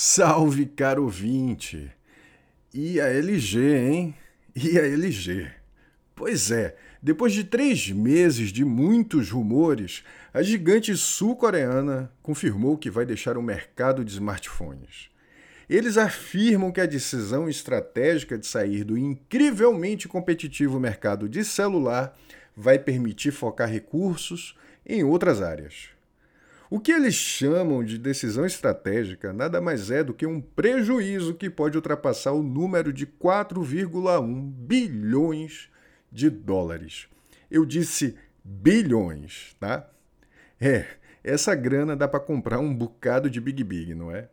Salve, caro ouvinte! E a LG, hein? E a LG? Pois é, depois de três meses de muitos rumores, a gigante sul-coreana confirmou que vai deixar o mercado de smartphones. Eles afirmam que a decisão estratégica de sair do incrivelmente competitivo mercado de celular vai permitir focar recursos em outras áreas. O que eles chamam de decisão estratégica nada mais é do que um prejuízo que pode ultrapassar o número de 4,1 bilhões de dólares. Eu disse bilhões, tá? É, essa grana dá para comprar um bocado de Big Big, não é?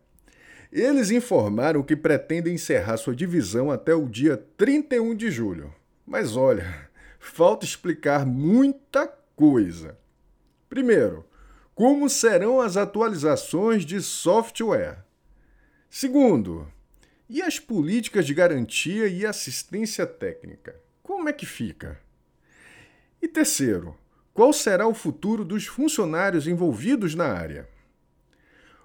Eles informaram que pretendem encerrar sua divisão até o dia 31 de julho. Mas olha, falta explicar muita coisa. Primeiro, como serão as atualizações de software? Segundo, e as políticas de garantia e assistência técnica? Como é que fica? E terceiro, qual será o futuro dos funcionários envolvidos na área?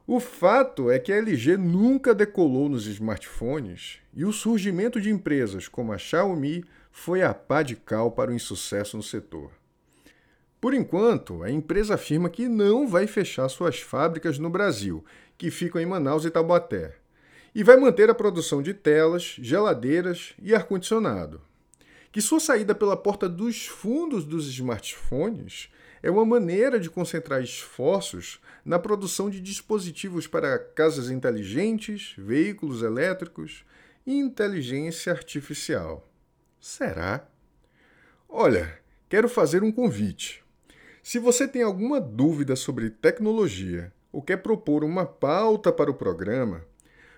O fato é que a LG nunca decolou nos smartphones e o surgimento de empresas como a Xiaomi foi a pá de cal para o insucesso no setor. Por enquanto, a empresa afirma que não vai fechar suas fábricas no Brasil, que ficam em Manaus e Taubaté, e vai manter a produção de telas, geladeiras e ar-condicionado. Que sua saída pela porta dos fundos dos smartphones é uma maneira de concentrar esforços na produção de dispositivos para casas inteligentes, veículos elétricos e inteligência artificial. Será? Olha, quero fazer um convite. Se você tem alguma dúvida sobre tecnologia ou quer propor uma pauta para o programa,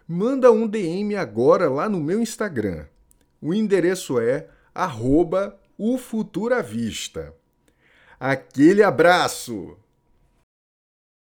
manda um DM agora lá no meu Instagram. O endereço é arroba Aquele abraço!